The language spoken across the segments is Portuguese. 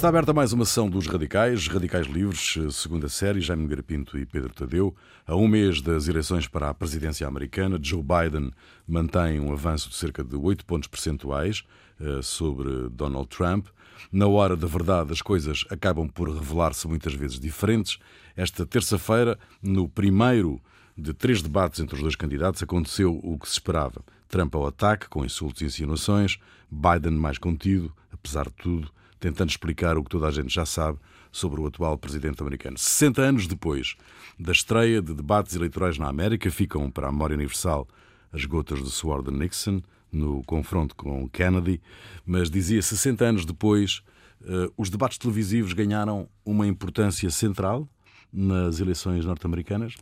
Está aberta mais uma sessão dos Radicais, Radicais Livres, segunda série, Jaime Garapinto e Pedro Tadeu. A um mês das eleições para a presidência americana, Joe Biden mantém um avanço de cerca de 8 pontos percentuais eh, sobre Donald Trump. Na hora da verdade, as coisas acabam por revelar-se muitas vezes diferentes. Esta terça-feira, no primeiro de três debates entre os dois candidatos, aconteceu o que se esperava. Trump ao ataque, com insultos e insinuações, Biden mais contido, apesar de tudo, tentando explicar o que toda a gente já sabe sobre o atual presidente americano. 60 anos depois da estreia de debates eleitorais na América, ficam para a memória universal as gotas do suor de Nixon no confronto com Kennedy, mas dizia 60 anos depois, uh, os debates televisivos ganharam uma importância central nas eleições norte-americanas?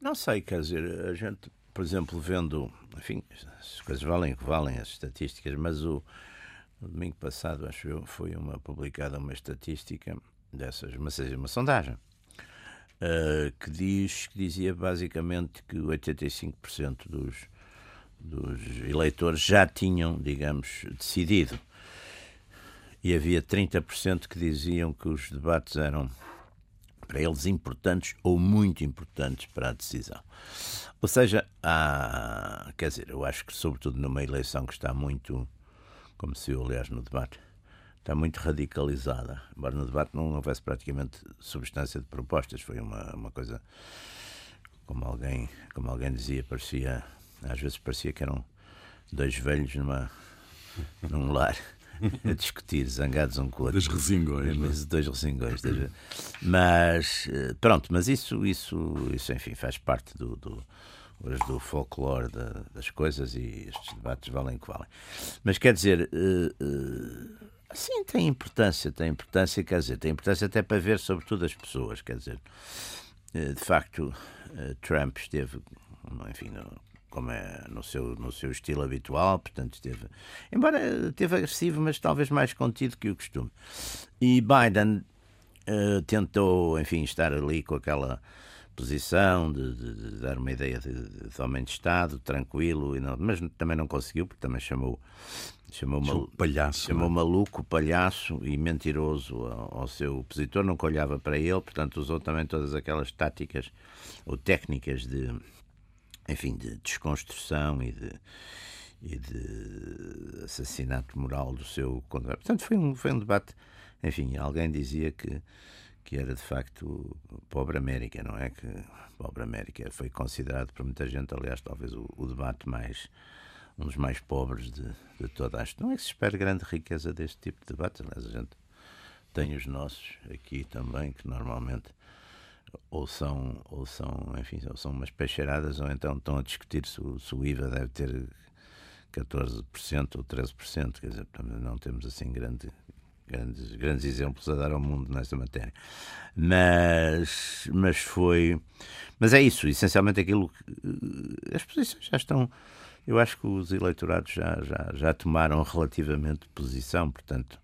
Não sei, quer dizer, a gente, por exemplo, vendo, enfim, as coisas valem o que valem, as estatísticas, mas o, no domingo passado, acho eu, foi uma publicada uma estatística dessas, uma, seja, uma sondagem, uh, que, diz, que dizia basicamente que 85% dos, dos eleitores já tinham, digamos, decidido. E havia 30% que diziam que os debates eram para eles importantes ou muito importantes para a decisão. Ou seja, há, quer dizer, eu acho que sobretudo numa eleição que está muito como se viu, aliás, no debate, está muito radicalizada. Embora no debate não houvesse praticamente substância de propostas, foi uma, uma coisa, como alguém, como alguém dizia, parecia, às vezes parecia que eram dois velhos numa, num lar a discutir, zangados um com o outro. Dois resingões. Mas, dois resingões. Mas, eh, pronto, mas isso, isso, isso enfim, faz parte do, do hoje do folclore da, das coisas e estes debates valem o que valem. Mas quer dizer, uh, uh, sim, tem importância, tem importância, quer dizer, tem importância até para ver sobretudo as pessoas, quer dizer, uh, de facto, Trump esteve, enfim, no, como é no seu, no seu estilo habitual, portanto esteve, embora esteve agressivo, mas talvez mais contido que o costume. E Biden tentou, enfim, estar ali com aquela posição, de, de, de, dar uma ideia de, de, homem de Estado, tranquilo, e não, mas também não conseguiu, porque também chamou, chamou, mal, palhaço, chamou é? maluco, palhaço e mentiroso ao, ao, seu opositor, nunca olhava para ele, portanto usou também todas aquelas táticas ou técnicas de, enfim, de desconstrução e de, e de assassinato moral do seu contra. Portanto, foi um, foi um debate, enfim, alguém dizia que que era de facto Pobre América, não é? Que Pobre América foi considerado por muita gente, aliás, talvez o, o debate mais um dos mais pobres de, de toda a Não é que se espere grande riqueza deste tipo de debate, aliás, a gente tem os nossos aqui também, que normalmente ou são, ou são, enfim, ou são umas peixeiradas, ou então estão a discutir se o, se o IVA deve ter 14% ou 13%, quer dizer, não temos assim grande, grandes, grandes exemplos a dar ao mundo nesta matéria. Mas, mas foi. Mas é isso, essencialmente aquilo que. Eh, as posições já estão. Eu acho que os eleitorados já, já, já tomaram relativamente posição, portanto.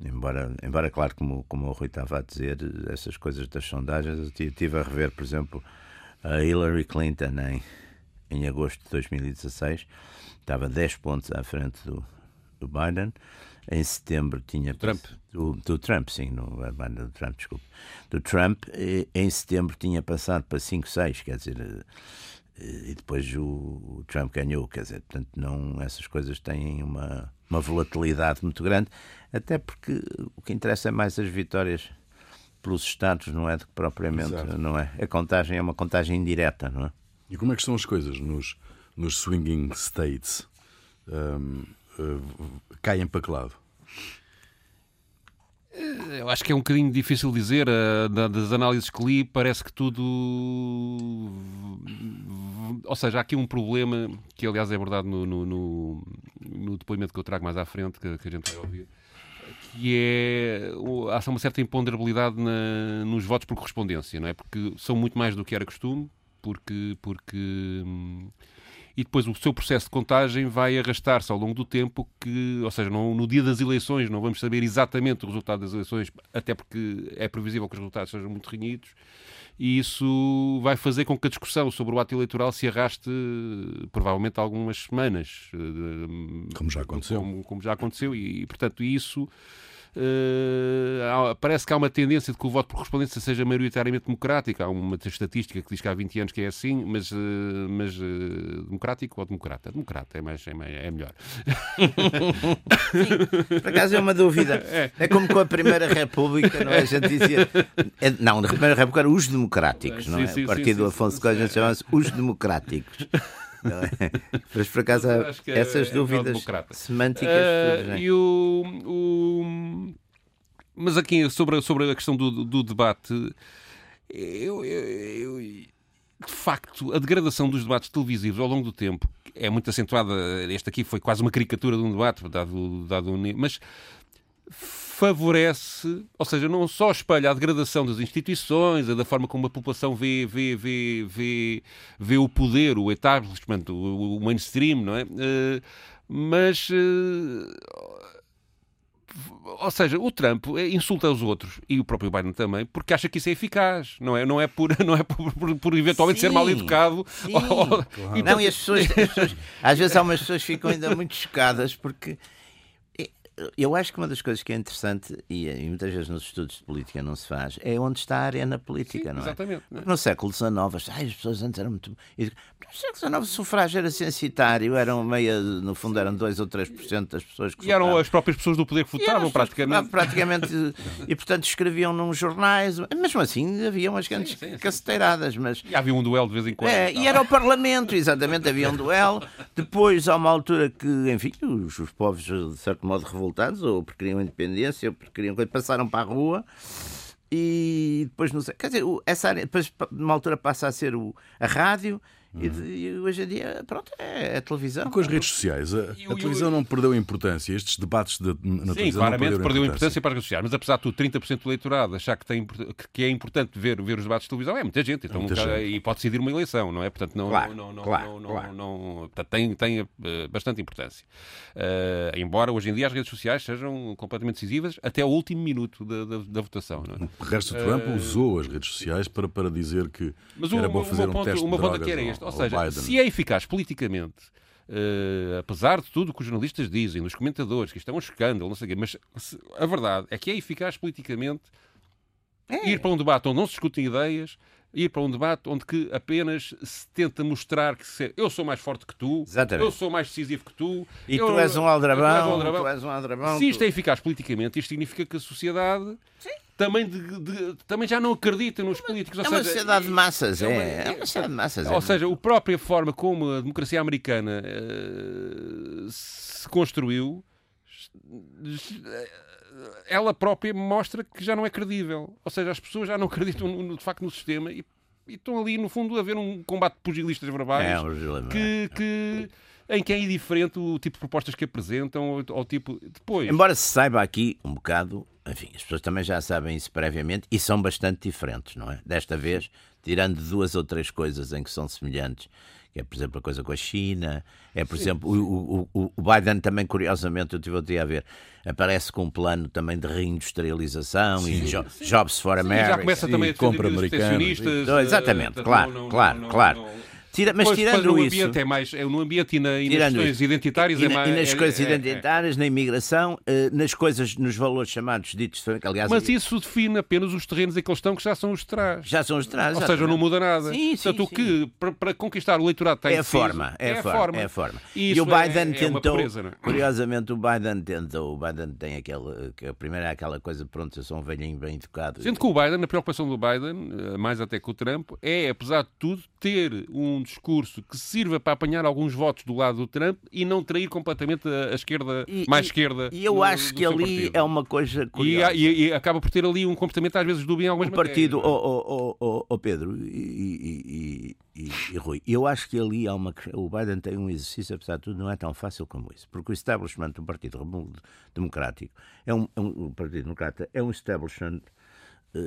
Embora, embora claro, como, como o Rui estava a dizer, essas coisas das sondagens, eu estive a rever, por exemplo, a Hillary Clinton em, em agosto de 2016, estava 10 pontos à frente do, do Biden, em setembro tinha. Trump? Do, do Trump, sim, no, do Trump, desculpe. Do Trump, em setembro tinha passado para 5, 6, quer dizer. Eh, e depois o, o, Trump ganhou, quer dizer, portanto, não, essas coisas têm uma, uma volatilidade muito grande, até porque o que interessa é mais as vitórias pelos Estados, não é do que propriamente, Exato. não é? A contagem é uma contagem indireta, não é? E como é que estão as coisas nos, nos swinging states? Um, uh, caem para que lado? Eh, eu acho que é um bocadinho difícil dizer. Uh, das análises que li, parece que tudo. Ou seja, há aqui um problema que, aliás, é abordado no, no, no, no depoimento que eu trago mais à frente, que, que a gente vai ouvir, que é. Há uma certa imponderabilidade na, nos votos por correspondência, não é? Porque são muito mais do que era costume, porque. porque hum, e depois o seu processo de contagem vai arrastar-se ao longo do tempo, que, ou seja, não, no dia das eleições não vamos saber exatamente o resultado das eleições, até porque é previsível que os resultados sejam muito renhidos, e isso vai fazer com que a discussão sobre o ato eleitoral se arraste provavelmente algumas semanas. Como já aconteceu. Como, como já aconteceu, e, portanto isso Uh, parece que há uma tendência de que o voto por correspondência seja maioritariamente democrático. Há uma estatística que diz que há 20 anos que é assim, mas, uh, mas uh, democrático ou democrata? Democrata é, mais, é, mais, é melhor. Sim, por acaso é uma dúvida. É. é como com a Primeira República, não é? A gente dizia. É, não, na Primeira República eram os democráticos, não é? Sim, sim, o partido do Afonso Costa chamava-se os democráticos. É? Mas por acaso há essas é dúvidas semânticas. Uh, e o, o, Mas aqui sobre, sobre a questão do, do debate, eu, eu, eu, de facto, a degradação dos debates televisivos ao longo do tempo é muito acentuada. Este aqui foi quase uma caricatura de um debate, dado, dado mas favorece, ou seja, não só espelha a degradação das instituições, da forma como a população vê, vê, vê, vê, vê o poder, o establishment, o, mainstream, não é? Uh, mas. Ou seja, o Trump insulta os outros e o próprio Biden também porque acha que isso é eficaz, não é? Não é por, não é por, por, por eventualmente sim, ser mal educado. Ou, claro. e, não, e as pessoas, as pessoas, às vezes há umas pessoas que ficam ainda muito chocadas porque eu acho que uma das coisas que é interessante, e, e, muitas vezes nos estudos de política não se faz, é onde está a arena política, Sim, não é? Exatamente. No século XIX, as, as pessoas antes eram muito. No século XIX, o sufrágio era censitário, eram meia, no fundo, eram 2 ou 3% das pessoas que E eram as próprias pessoas do poder que votavam, praticamente. Praticamente. e, portanto, escreviam nos jornais, mesmo assim, havia umas grandes sim, sim, caceteiradas. Mas... E havia um duelo de vez em quando. É, e era o Parlamento, exatamente, havia um duelo. Depois, há uma altura que, enfim, os, os povos, de certo modo, revoltados, ou porque queriam independência, ou porque queriam passaram para a rua e depois não sei, quer dizer, essa área, depois numa altura passa a ser o, a rádio e, uhum. e, hoje em dia, pronto, é, é a televisão. E com as redes sociais, a, a televisão não perdeu importância. Estes debates de, na Sim, televisão claramente perdeu importância para as redes sociais. Mas apesar de tudo, 30% do eleitorado achar que, tem, que é importante ver, ver os debates de televisão, é muita gente. Então, muita nunca, gente. E pode decidir uma eleição, não é? Portanto, não, claro, não, não, claro, não, claro. não, portanto, tem, tem uh, bastante importância. Uh, embora hoje em dia as redes sociais sejam completamente decisivas até o último minuto da, da, da votação. Não é? O resto, Trump uh, usou as redes sociais para, para dizer que era bom fazer um ponto, teste de drogas era este. Ou seja, se é eficaz politicamente, uh, apesar de tudo o que os jornalistas dizem, nos comentadores, que isto é um escândalo, não sei o quê, mas se, a verdade é que é eficaz politicamente é. ir para um debate onde não se discutem ideias, ir para um debate onde que apenas se tenta mostrar que se, eu sou mais forte que tu, Exatamente. eu sou mais decisivo que tu. E eu, tu és um aldrabão, tu és um aldrabão. Se isto é eficaz politicamente, isto significa que a sociedade Sim também, de, de, também já não acredita nos políticos. Ou é uma seja, sociedade de massas, é, é, é uma sociedade de massas. Ou é. seja, a própria forma como a democracia americana uh, se construiu, ela própria mostra que já não é credível. Ou seja, as pessoas já não acreditam no, de facto no sistema e, e estão ali, no fundo, a ver um combate de pugilistas verbais é, um que, que em que é indiferente o tipo de propostas que apresentam ou, ou tipo depois. Embora se saiba aqui um bocado, enfim, as pessoas também já sabem isso previamente e são bastante diferentes, não é? Desta vez, tirando duas ou três coisas em que são semelhantes, que é, por exemplo, a coisa com a China, é, por sim, exemplo, sim. O, o, o, Biden também, curiosamente, eu tive outro dia a ver, aparece com um plano também de reindustrialização sim, e jo Jobs for America. já começa também a compra americana. Exatamente, claro, não, claro, não, claro. Tira, mas pois, tirando no isso. Ambiente é mais, é, no ambiente e, na, e nas questões isso. identitárias e, é mais. E nas é, coisas é, é. identitárias, na imigração, eh, nas coisas, nos valores chamados ditos. Aliás, mas isso define apenas os terrenos em que eles estão, que já são os de trás. Já são os de trás. Ou seja, não muda nada. Sim, sim, Portanto, sim. o que para, para, conquistar o eleitorado tem é a forma. É, a forma. É a forma. E, e o Biden tentou. Curiosamente, o Biden tentou. O Biden tem aquele. Que a primeira é aquela coisa, pronto, eu sou um velhinho bem educado. Sendo que o Biden, a preocupação do Biden, eh, mais até que o Trump, é, apesar de tudo, ter um discurso que sirva para apanhar alguns votos do lado do Trump e não trair completamente a, esquerda, e, mais e, esquerda. E eu do, acho que ali partido. é uma coisa curiosa. E, e, acaba por ter ali um comportamento às vezes dúbio em algumas o partido, matérias. O, o, o, Pedro e, e, Rui, eu acho que ali há uma. O Biden tem um exercício, apesar de tudo, não é tão fácil como isso. Porque o establishment do Partido Democrático é um, é um o Partido Democrata é um establishment eh,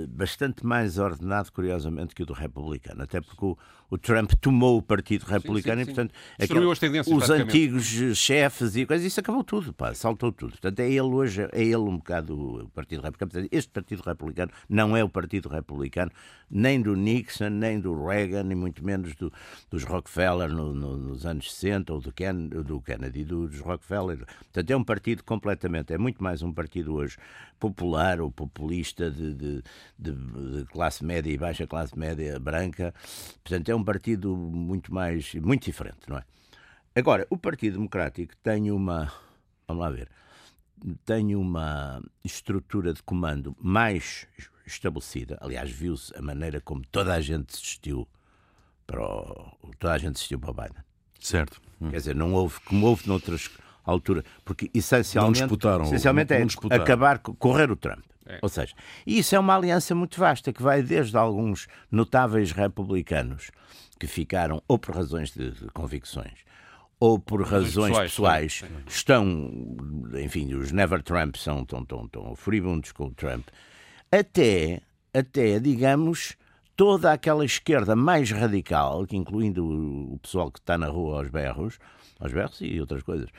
bastante mais ordenado, curiosamente, que o do republicano. Até porque o, o Trump tomou o Partido Republicano sim, sim. e, portanto, aquele, os antigos chefes e coisas, isso acabou tudo, pá, saltou tudo. Portanto, é ele hoje, é ele um bocado o Partido Republicano. Portanto, este Partido Republicano não é o Partido Republicano nem do Nixon, nem do Reagan, nem muito menos do, dos Rockefeller no, no, nos anos 60, ou do, Ken, do Kennedy, dos Rockefeller. Portanto, é um partido completamente, é muito mais um partido hoje popular ou populista de, de, de, de classe média e baixa classe média branca. Portanto, é um partido muito mais, muito diferente, não é? Agora, o Partido Democrático tem uma, vamos lá ver, tem uma estrutura de comando mais estabelecida. Aliás, viu-se a maneira como toda a gente assistiu para o, toda a gente assistiu para o Biden. Certo. Hum. Quer dizer, não houve como houve noutras alturas, porque essencialmente, não disputaram, essencialmente não, é não disputaram. acabar correr o Trump. É. Ou seja, isso é uma aliança muito vasta que vai desde alguns notáveis republicanos que ficaram ou por razões de, convicções ou por razões pessoais, pessoais estão, enfim, os Never Trump são tão, tão, tão furibundos com o Trump, até, até, digamos, toda aquela esquerda mais radical, que incluindo o pessoal que está na rua aos berros, aos berros e outras coisas.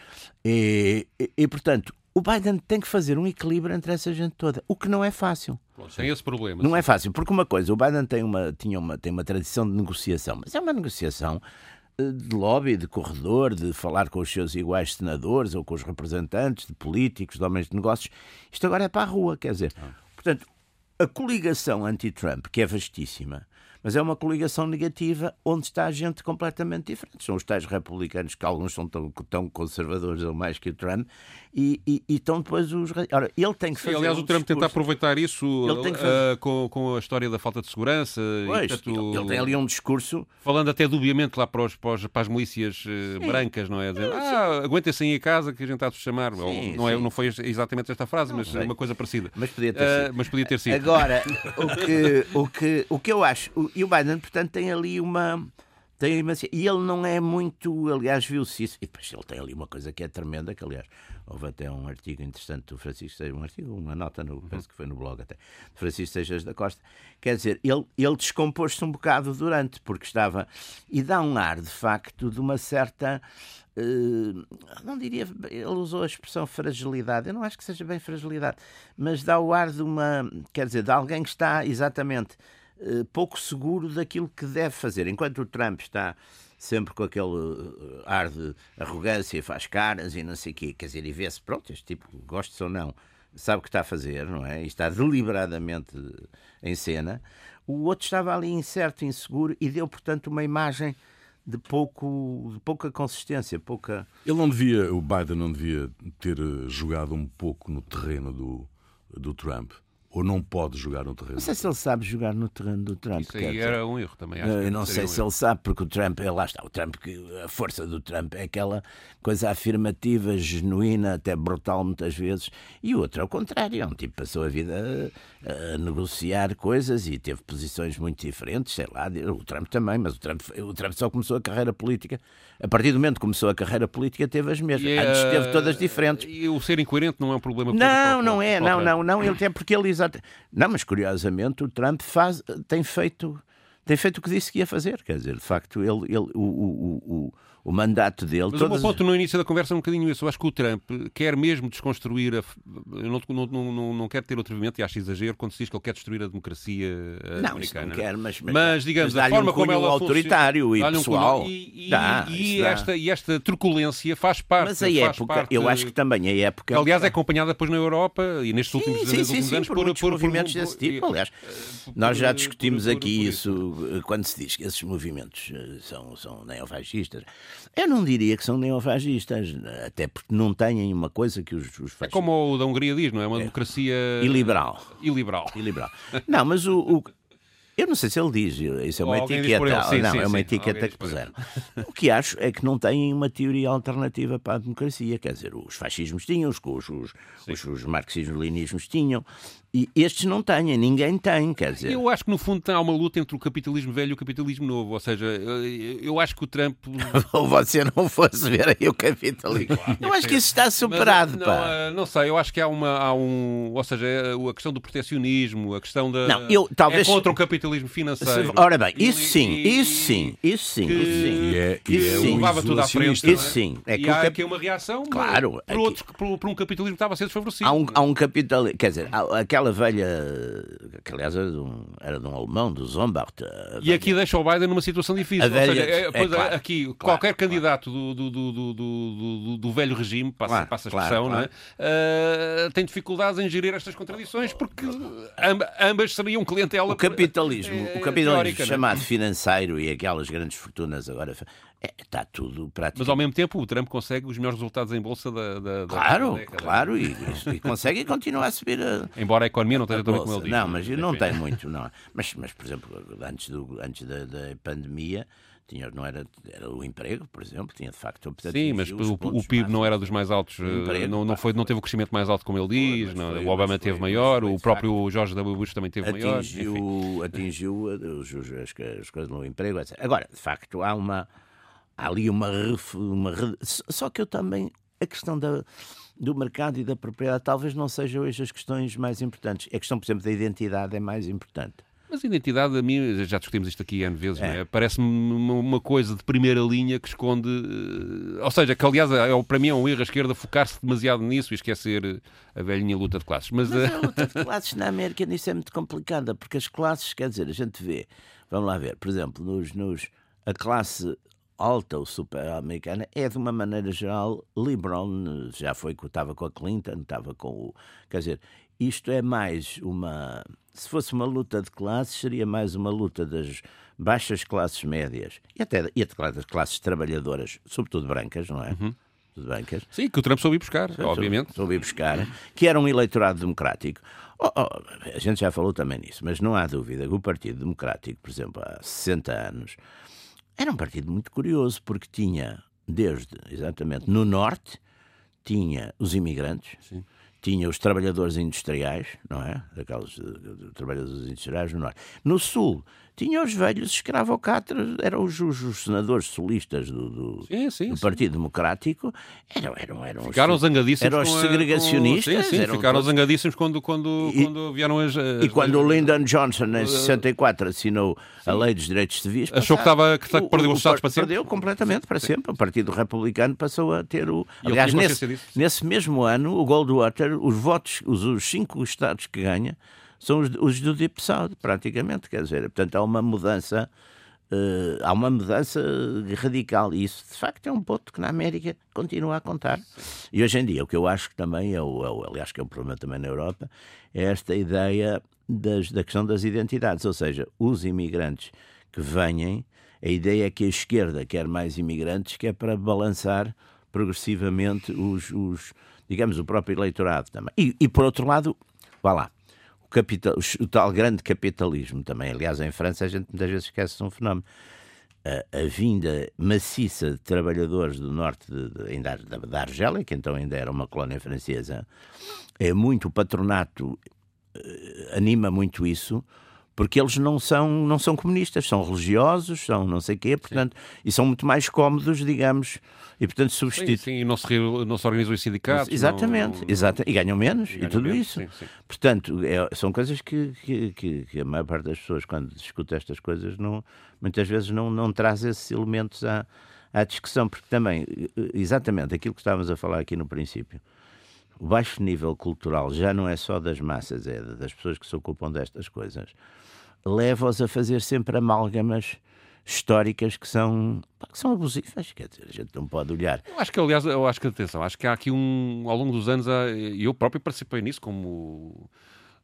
E, e, e, portanto, o Biden tem que fazer um equilíbrio entre essa gente toda, o que não é fácil. Tem esse problema. Não sim. é fácil, porque uma coisa, o Biden tem uma, tinha uma, tem uma tradição de negociação, mas é uma negociação de lobby, de corredor, de falar com os seus iguais senadores ou com os representantes de políticos, de homens de negócios. Isto agora é para a rua, quer dizer. Ah. Portanto, a coligação anti-Trump, que é vastíssima, mas é uma coligação negativa onde está gente completamente diferente. São os tais republicanos, que alguns são tão, tão conservadores ou mais que o Trump, e, e, e estão depois os. Ora, ele tem que fazer. Sim, aliás, um o Trump discurso. tenta aproveitar isso uh, com, com a história da falta de segurança. Pois, e, portanto, ele tem ali um discurso. Falando até dubiamente lá para, os, para, as milícias uh, brancas, não é? Dizer, ah, aguentem-se em casa que a gente há de chamar. Sim, não, é, não foi exatamente esta frase, não, mas sei. uma coisa parecida. Mas podia ter sido. Uh, mas podia ter sido. Agora, o que, o que, o que eu acho. E o Biden, portanto, tem ali uma. Tem uma, e ele não é muito, aliás, viu-se isso. E depois ele tem ali uma coisa que é tremenda, que aliás, houve até um artigo interessante do Francisco Seixas, um artigo, uma nota, no, uhum. penso que foi no blog até, de Francisco Seixas da Costa. Quer dizer, ele, ele descompôs-se um bocado durante, porque estava. E dá um ar, de facto, de uma certa. Uh, não diria, ele usou a expressão fragilidade, eu não acho que seja bem fragilidade, mas dá o ar de uma, quer dizer, de alguém que está exatamente pouco seguro daquilo que deve fazer. Enquanto o Trump está sempre com aquele uh, ar de arrogância, faz caras e não sei o quê, quer dizer, e vê-se, pronto, este tipo, gosta ou não, sabe o que está a fazer, não é? E está deliberadamente em cena. O outro estava ali incerto, inseguro e deu, portanto, uma imagem de, pouco, de pouca consistência, pouca. Ele não devia, o Biden não devia ter eh, jogado um pouco no terreno do, do Trump ou não pode jogar no terreno? Não sei se ele sabe jogar no terreno do Trump. Isso aí era um erro também. Acho eu não sei um se ele sabe, porque o Trump, lá está, o Trump, a força do Trump é aquela coisa afirmativa, genuína, até brutal muitas vezes, e o outro é o contrário, é um tipo que passou a vida a, a, negociar coisas e teve posições muito diferentes, sei lá, o Trump também, mas o Trump, o Trump só começou a carreira política, a partir do momento que começou a carreira política teve as mesmas, e, antes teve todas diferentes. E o ser incoerente não é um problema Não, não é, não, não, não, ele tem porque ele Não, mas curiosamente o Trump faz, tem feito tem feito o que disse que ia fazer. Quer dizer, de facto, ele, ele, o, o, o, o mandato dele. Mas todas... o meu ponto no início da conversa é um bocadinho isso. Eu acho que o Trump quer mesmo desconstruir. A... Eu não, não, não, não quero ter outro movimento, e acho exagero, quando se diz que ele quer destruir a democracia não, americana. Não, quer, mas, mas, mas digamos, mas a forma um como ela autoritário funciona, e pessoal. Um e, e, dá, e esta, e esta truculência faz parte. Mas a época, parte, eu acho que também a época. Que, aliás, é acompanhada depois na Europa e nestes sim, últimos, sim, sim, anos por, por, por, movimentos por, desse tipo. Aliás, nós já discutimos aqui isso quando se diz que esses movimentos são, são neofascistas. Eu não diria que são neofascistas até porque não têm uma coisa que os, os fascistas... É como o da Hungria diz, não é? Uma é. democracia... Iliberal. Iliberal. Iliberal. Não, mas o, o... Eu não sei se ele diz, isso é uma etiqueta. Sim, não, sim, é uma sim. etiqueta que puseram. o que acho é que não têm uma teoria alternativa para a democracia. Quer dizer, os fascismos tinham, os, os, os, os marxismos-leninismos tinham, E estes não têm, ninguém tem, quer dizer. Eu acho que no fundo há uma luta entre o capitalismo velho e o capitalismo novo. Ou seja, eu acho que o Trump. Ou você não fosse ver aí o capitalismo. Eu acho que isso está superado, Mas, pá. Não, não, sei, eu acho que há, uma, há um. Ou seja, a questão do protecionismo, a questão da. Não, eu talvez. É contra o capitalismo financeiro. Ora bem, isso sim, isso sim, isso sim, que... isso sim. E é, e Isso é sim. Levava tudo à frente. isolacionista. Isso sim. É e que há cap- aqui uma reação Claro, por, aqui- outros, por, por um capitalismo que estava a ser desfavorecido. Há um, há um capital, quer dizer, há aquela velha, que aliás era de um, era de um alemão, do Zombart. E velha- aqui deixa o Biden numa situação difícil. Velha- seja, é, é claro, aqui, claro, qualquer claro. candidato do, do, do, do, do, velho regime, passa, passa a expressão, não é? Ah, tem dificuldades em gerir estas contradições porque amb- ambas seriam clientela O capitalismo, eh, o capitalismo teórica, é? chamado financeiro e aquelas grandes fortunas agora, é, está tudo Mas praticamente... ao mesmo tempo o Trump consegue os melhores resultados em bolsa da, da, da Claro, década. claro, e, e consegue e continua a subir a, Embora a economia não esteja a também como ele diz. Não, mas não tem muito, não. Mas, mas por exemplo, antes, do, antes da, da pandemia, tinha, não era, era o emprego, por exemplo, tinha de facto... Sim, mas o, o PIB não era dos mais altos, eh, Emprego, não, não, foi, não teve o crescimento mais alto como ele diz, mas não, foi- o Obama mas foi- teve maior, mas o próprio George W. Bush também teve maior. enfim. atingiu, atingiu as, as coisas no emprego, etc. Agora, de facto, há uma há ali uma, uma só que eu também a questão da, do mercado e da propriedade talvez não sejam hoje as questões mais importantes. A questão, por exemplo, da identidade é mais importante. Mas a identidade, a mim, já discutimos isto aqui N vezes, não é? parece-me uma, coisa de primeira linha que esconde. eh, Ou seja, que aliás, é, para mim é um erro a esquerda focar-se demasiado nisso e esquecer eh, a velhinha luta de classes. Mas, Mas eh, a luta de classes na América nisso é muito complicada, porque as classes, quer dizer, a gente vê, vamos lá ver, por exemplo, nos, nos, a classe alta ou super americana é de uma maneira geral liberal, já foi que estava com a Clinton, estava com o. Quer dizer, isto é mais uma. Se fosse uma luta de classes, seria mais uma luta das baixas classes médias e até, e até das classes trabalhadoras, sobretudo brancas, não é? Tudo brancas. sim, que o Trump soube ir buscar, obviamente. Soube buscar, que era um eleitorado democrático. Oh, oh, a gente já falou também nisso, mas não há dúvida que o Partido Democrático, por exemplo, há 60 anos, era um partido muito curioso, porque tinha, desde, exatamente, no Norte, tinha os imigrantes, tinha os trabalhadores industriais, não é? Aqueles eh, trabalhadores industriais no Norte. No Sul, tinha os velhos escravocratas, eram os, os, os senadores solistas do, do, Sim, sim, do sim. Partido Democrático, eram, eram, eram os- Ficaram zangadíssimos. eram os segregacionistas, com- Sim, sim, eram ficaram todos- zangadíssimos quando, quando, E- quando vieram as. as E quando o Lyndon Johnson, em 64, assinou a Lei dos Direitos Civis... Achou que estava- que o- perdeu o- os Estados para sempre? Perdeu completamente para sempre. O Partido Republicano passou a ter o... E Aliás, nesse, nesse mesmo ano, o Goldwater, os votos, os, os cinco estados que ganha, são os, os do South, praticamente. Quer dizer, portanto, há uma mudança... eh, há uma mudança radical e isso de facto é um ponto que na América continua a contar e hoje em dia o que eu acho que também é o, é o- aliás que é um problema também na Europa é esta ideia das- da questão das identidades, ou seja, os imigrantes que venham, a ideia é que a esquerda quer mais imigrantes que é para balançar progressivamente os, os digamos, o próprio eleitorado também. E, e por outro lado, vá lá, capital, o tal grande capitalismo também. Aliás, em França a gente muitas vezes esquece um fenómeno. A, a vinda maciça de trabalhadores do norte de, de, da, da Argélia, que então ainda era uma colónia francesa, é muito o patronato eh, anima muito isso, porque eles não são, não são comunistas, são religiosos, são não sei quê, portanto, e são muito mais cómodos, digamos, e portanto Sim, substituem. sim, e não se, não se organizam os sindicatos. Exatamente, não- exata- e ganham menos, ganham e tudo menos, isso. sim, sim. Portanto, é- são coisas que, que, que- que a maior parte das pessoas, quando discute estas coisas, não, muitas vezes não, não traz esses elementos à, à discussão, porque também, exatamente aquilo que estávamos a falar aqui no princípio, o baixo nível cultural já não é só das massas, é das pessoas que se ocupam destas coisas, leva-os a fazer sempre amálgamas históricas que são, que são abusivas, quer dizer, a gente não pode olhar. Eu acho que, aliás, eu acho que, atenção, acho que há aqui um, ao longo dos anos, e eu próprio participei nisso como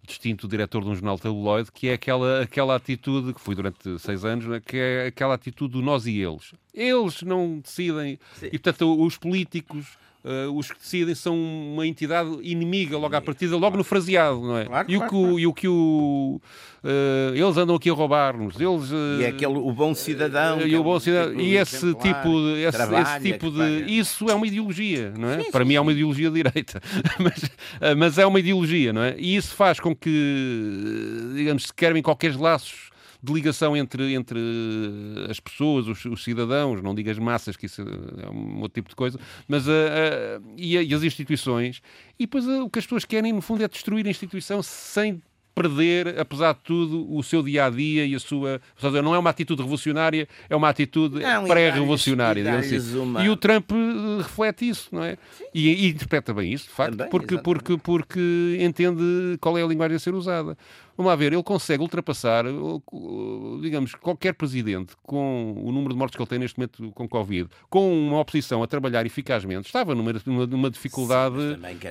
distinto diretor de um jornal tabloide, que é aquela, aquela atitude, que fui durante seis anos, né, que é aquela atitude do nós e eles. Eles não decidem, e portanto os políticos Uh, os que decidem são uma entidade inimiga logo à partida, logo no fraseado, não é? Claro, e, claro, o que, claro. e o que o. uh, eles andam aqui a roubar-nos. Eles. uh, E é aquele, o bom cidadão. que e é o um bom cidadão. tipo E esse tipo de. Esse, trabalha, esse tipo de. Isso é uma ideologia, não é? Para mim é uma ideologia de direita. mas, mas é uma ideologia, não é? E isso faz com que, digamos, se querem qualquer laços de ligação entre, entre as pessoas, os, os cidadãos, não digo as massas, que isso é um outro tipo de coisa, mas ah, ah, e, a- e as instituições. E depois ah, o que as pessoas querem, no fundo, é destruir a instituição sem perder, apesar de tudo, o seu dia a dia e a sua. seja, não é uma atitude revolucionária, é uma atitude pré-revolucionária. e assim. uma- E o Trump eh, reflete isso, não é? E, e interpreta bem isso, de facto, Também, porque, exatamente. porque, porque entende qual é a linguagem a ser usada. Vamos lá ver, ele consegue ultrapassar, digamos, qualquer presidente com o número de mortes que ele tem neste momento com Covid, com uma oposição a trabalhar eficazmente, estava numa, numa, numa dificuldade,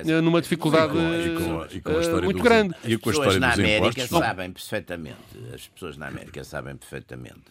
dizer, eh, numa dificuldade E com- e com- eh, história muito dos- grande. E com a As história pessoas na América impostos. não- sabem perfeitamente, as pessoas na América sabem perfeitamente,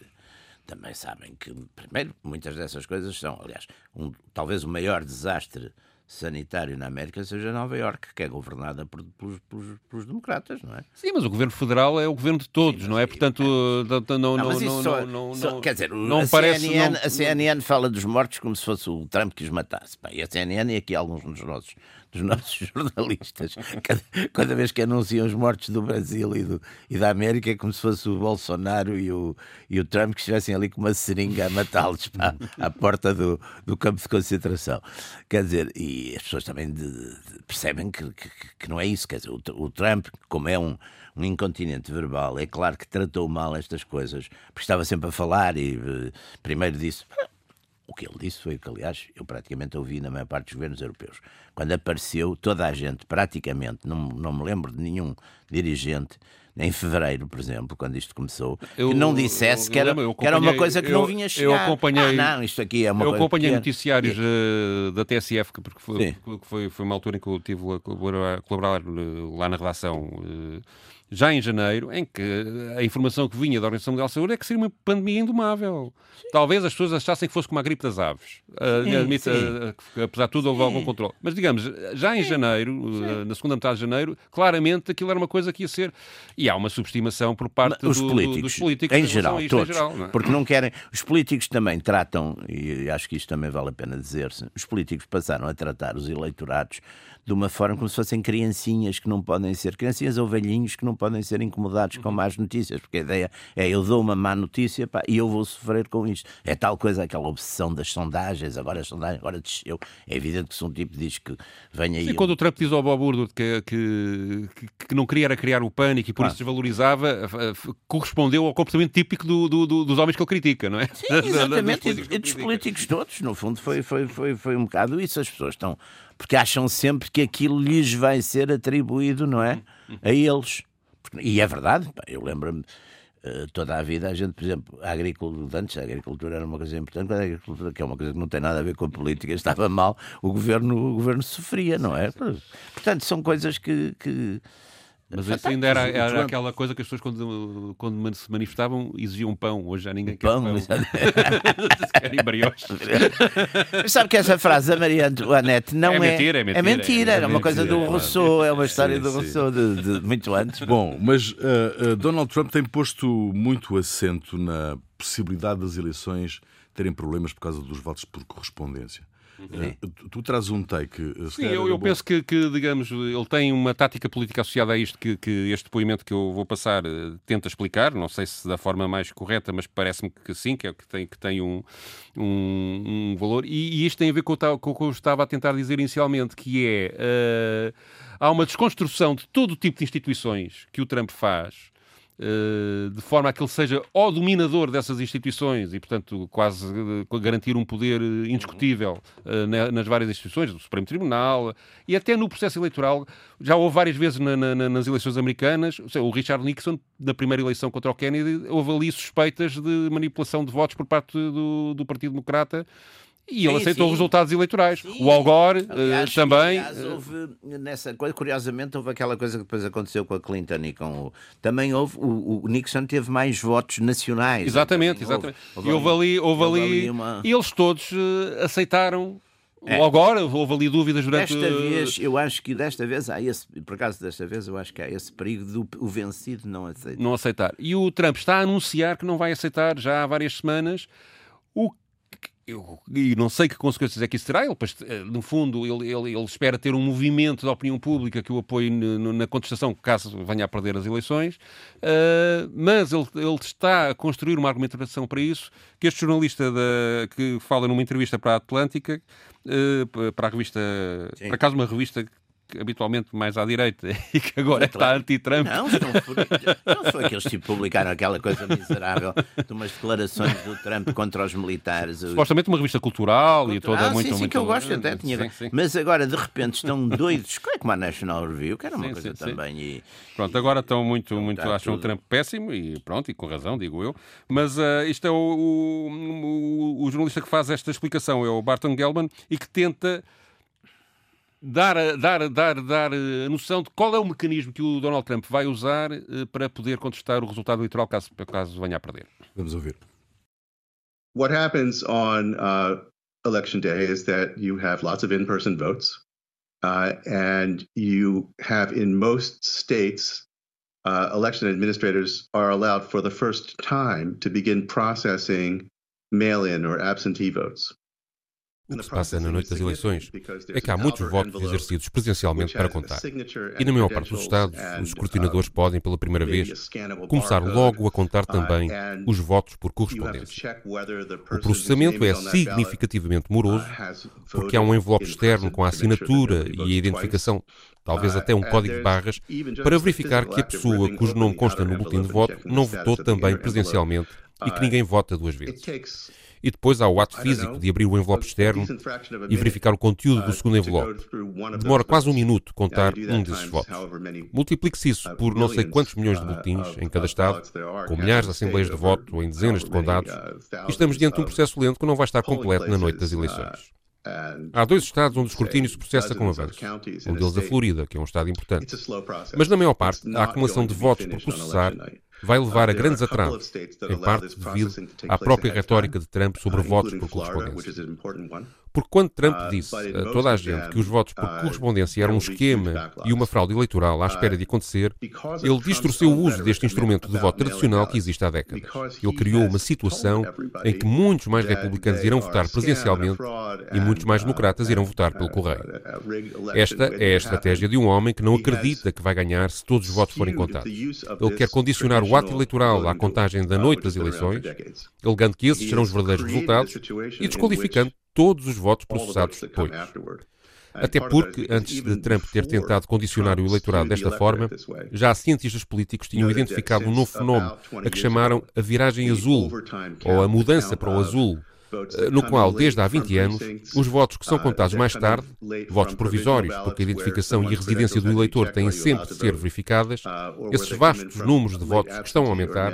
também sabem que, primeiro, muitas dessas coisas são, aliás, um- talvez o maior desastre sanitário na América seja Nova Iorque, que é governada por- pelos, pelos- pelos democratas, não é? Sim, mas o governo federal é o governo de todos, não é? Portanto, não, não, Não, não, só- não, só- não- quer dizer, não a, parece. CNN, não- a CNN fala dos mortos como se fosse o Trump que os matasse. Bem, e a CNN e aqui alguns dos nossos, dos nossos jornalistas, cada, cada vez que anunciam os mortos do Brasil e, do, e da América, é como se fosse o Bolsonaro e o, e o Trump que estivessem ali com uma seringa a matá-los pá, à porta do, do campo de concentração. Quer dizer, e as pessoas também de- de- percebem que, que, que não é isso. Quer dizer, o, o Trump, como é um, um incontinente verbal, é claro que tratou mal estas coisas, porque estava sempre a falar e eh, primeiro disse. O que ele disse foi que, aliás, eu praticamente ouvi na maior parte dos governos europeus. Quando apareceu, toda a gente, praticamente, não, não me lembro de nenhum dirigente, em fevereiro, por exemplo, quando isto começou, Eu- que não dissesse eu que era, lembro, eu que era uma coisa que eu- não vinha eu chegar. acompanhei- Ah, não, isto aqui é uma eu coisa. acompanhei pequena. noticiários eh, da TSF, que- porque foi, que foi, foi uma altura em que eu estive a colaborar, colaborar, eh, lá na redação. Eh, já em janeiro, em que a informação que vinha da Organização Mundial de Saúde é que seria uma pandemia indomável. Talvez as pessoas achassem que fosse como a gripe das aves. Uh, Sim, admito, sim. uh, apesar de tudo, houve algum controle. Mas, digamos, já em janeiro, uh, na segunda metade de janeiro, claramente aquilo era uma coisa que ia ser. E há uma subestimação por parte os do- políticos, dos políticos em geral, a isto em todos, geral, não é? porque não querem. Os políticos também tratam, e acho que isto também vale a pena dizer-se, os políticos passaram a tratar os eleitorados de uma forma como se fossem criancinhas que não podem ser, criancinhas ou velhinhos que não podem ser incomodados Uhum. com más notícias, porque a ideia é eu dou uma má notícia pá, e eu vou sofrer com isto. É tal coisa, aquela obsessão das sondagens, agora as sondagens, agora desceu. É evidente que se um tipo diz que venha aí. E quando o Trump diz ao Bob Woodward que, que, que- não queria era criar o pânico e por isso desvalorizava, correspondeu ao comportamento típico do- do- do- dos homens que ele critica, não é? Sim, exatamente. E ele dos políticos todos, no fundo, foi, foi, foi, foi um bocado isso. As pessoas estão. Porque acham sempre que aquilo lhes vai ser atribuído, não é? A eles. E é verdade. Eu lembro-me. eh, Toda a vida a gente, por exemplo, a agricultura, antes a agricultura era uma coisa importante, quando a agricultura, que é uma coisa que não tem nada a ver com a política, estava mal, o governo, o governo sofria, não é? Portanto, são coisas que. que Mas isso ainda era, era aquela coisa que as pessoas, quando, quando se manifestavam, exigiam pão. Hoje já ninguém Pão, quer pão. exato. Querem brioches. Mas sabe que essa frase da Maria Antoinette não É é. mentira, é mentira, É mentira, é era uma coisa do é Rousseau, é uma história Sim, do. Rousseau de, de muito antes. Bom, mas uh, uh, Donald Trump tem posto muito acento na possibilidade das eleições terem problemas por causa dos votos por correspondência. Uh, tu, tu trazes um take. uh, se Sim, eu, eu penso que, que, digamos, ele tem uma tática política associada a isto que, que este depoimento que eu vou passar eh, tenta explicar. Não sei se da forma mais correta, mas parece-me que sim, que é o que tem, que tem um, um, um valor. E, e isto tem a ver com o, com o que eu estava a tentar dizer inicialmente, que é eh, há uma desconstrução de todo o tipo de instituições que o Trump faz. Eh, de forma a que ele seja o dominador dessas instituições e, portanto, quase eh, garantir um poder eh, indiscutível na- nas várias instituições, do Supremo Tribunal e até no processo eleitoral. Já houve várias vezes na- na- na- nas eleições americanas, o Richard Nixon, na primeira eleição contra o Kennedy, houve ali suspeitas de manipulação de votos por parte do, do Partido Democrata. E ele Sim, aceitou sim. os resultados eleitorais. Sim. O Al Gore eh, Aliás, também. aliás, eh, houve nessa coisa, curiosamente, houve aquela coisa que depois aconteceu com a Clinton e com o. Também houve. O, o Nixon teve mais votos nacionais. Exatamente, Também exatamente. e houve ali, houve ali, uma- e eles todos eh, aceitaram É. Agora, houve ali dúvidas durante... Desta vez, eu acho que desta vez há esse, por acaso desta vez, eu acho que há esse perigo do o vencido não aceitar. Não aceitar. E o Trump está a anunciar que não vai aceitar já há várias semanas o eu, e não sei que consequências é que isso terá. Ele, eh, no fundo, ele, ele, ele, espera ter um movimento da opinião pública que o apoie na contestação, caso venha a perder as eleições. Uh, mas ele, ele, está a construir uma argumentação para isso, que este jornalista da, que fala numa entrevista para a Atlântica, uh, para a revista, Sim. por acaso uma revista habitualmente mais à direita e que agora está anti-Trump. Não, não foi, não foi aqueles tipo publicaram aquela coisa miserável de umas declarações do Trump contra os militares. Supostamente uma revista cultural, cultural e toda sim, muito... Sim, muito... que eu gosto até. Tinha... Sim, sim. Mas agora, de repente, estão doidos. é como a National Review, que era uma coisa também. E... Pronto, agora estão muito, muito acham tudo. o Trump péssimo e pronto, e com razão, digo eu. Mas uh, isto é o, o, o, o jornalista que faz esta explicação, é o Barton Gelman, e que tenta dar, dar, dar, dar a noção de qual é o mecanismo que o Donald Trump vai usar eh, para poder contestar o resultado eleitoral caso, caso venha a perder. Vamos ouvir. What happens on uh, election day is that you have lots of in-person votes, uh, and you have in most states uh, election administrators are allowed for the first time to begin processing mail-in or absentee votes. O que se passa na noite das eleições é que há muitos votos exercidos presencialmente para contar. E na maior parte dos Estados, os escrutinadores podem, pela primeira vez, começar logo a contar também os votos por correspondência. O processamento é significativamente moroso, porque há um envelope externo com a assinatura e a identificação, talvez até um código de barras, para verificar que a pessoa cujo nome consta no boletim de voto não votou também presencialmente e que ninguém vota duas vezes. E depois há o ato físico de abrir o envelope externo e verificar o conteúdo do segundo envelope. Demora quase um minuto contar um desses votos. Multiplique-se isso por não sei quantos milhões de boletins em cada Estado, com milhares de assembleias de voto ou em dezenas de condados, e estamos diante de um processo lento que não vai estar completo na noite das eleições. Há dois estados onde o escrutínio se processa com avanço. Um deles a Florida, que é um estado importante. Mas na maior parte, a acumulação de votos por processar vai levar a grandes atrasos, em parte devido à própria retórica de Trump sobre votos por correspondência. Porque quando Trump uh, disse a toda a gente que os votos por uh, correspondência eram um esquema e uma fraude eleitoral à espera de acontecer, ele distorceu o uso deste instrumento de voto tradicional que existe há décadas. Ele criou uma situação em que muitos mais republicanos irão votar presencialmente e muitos mais uh, democratas irão votar pelo correio. Esta é a estratégia de um homem que não acredita que vai ganhar se todos os votos forem contados. Ele quer condicionar o ato eleitoral à contagem da noite das eleições, alegando que esses serão os verdadeiros resultados e desqualificando todos os votos processados depois. Até porque, antes de Trump ter tentado condicionar o eleitorado desta forma, já cientistas políticos tinham identificado um novo fenómeno, a que chamaram a viragem azul, ou a mudança para o azul, no qual, desde há 20 anos, os votos que são contados mais tarde, votos provisórios, porque a identificação e a residência do eleitor têm sempre de ser verificadas, esses vastos números de votos que estão a aumentar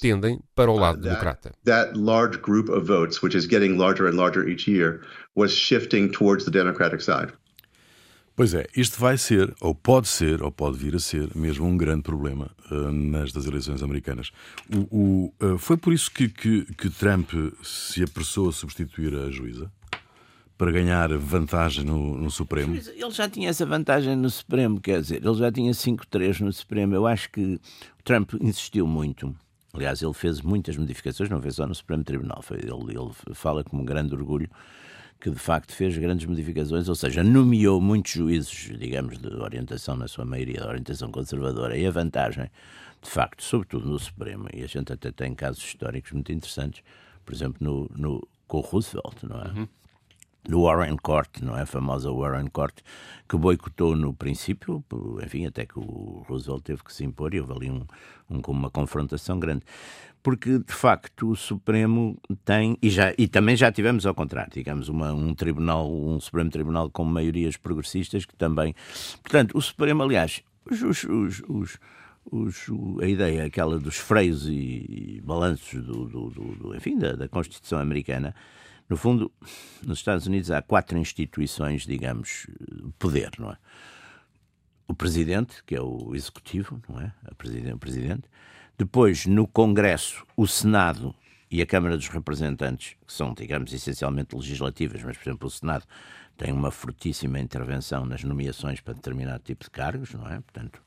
tendem para o lado democrata. Was shifting towards the Democratic side. Pois é, isto vai ser, ou pode ser, ou pode vir a ser, mesmo um grande problema uh, nas das eleições americanas. O, o, uh, foi por isso que, que, que, Trump se apressou a substituir a juíza? Para ganhar vantagem no, no Supremo? Ele já tinha essa vantagem no Supremo, quer dizer, ele já tinha 5-3 no Supremo. Eu acho que Trump insistiu muito. Aliás, ele fez muitas modificações, não fez só no Supremo Tribunal. Ele, ele fala com um grande orgulho que de facto fez grandes modificações, ou seja, nomeou muitos juízes, digamos, de orientação, na sua maioria, de orientação conservadora, e a vantagem, de facto, sobretudo no Supremo, e a gente até tem casos históricos muito interessantes, por exemplo, no, no com Roosevelt, não é? Uhum Warren Court, não é? A famosa Warren Court, que boicotou no princípio, enfim, até que o Roosevelt teve que se impor e houve ali um, um, uma confrontação grande. Porque, de facto, o Supremo tem, e, já, e também já tivemos ao contrário, digamos, uma, um tribunal, um Supremo Tribunal com maiorias progressistas que também. Portanto, o Supremo, aliás, os, os, os, os os, a ideia aquela dos freios e, e balanços do, do, do, do enfim, da, da, Constituição americana no fundo, nos Estados Unidos há quatro instituições, digamos, de poder, não é? O presidente, que é o executivo, não é? O presidente. Depois, no Congresso, o Senado e a Câmara dos Representantes, que são, digamos, essencialmente legislativas, mas, por exemplo, o Senado tem uma fortíssima intervenção nas nomeações para determinado tipo de cargos, não é? Portanto,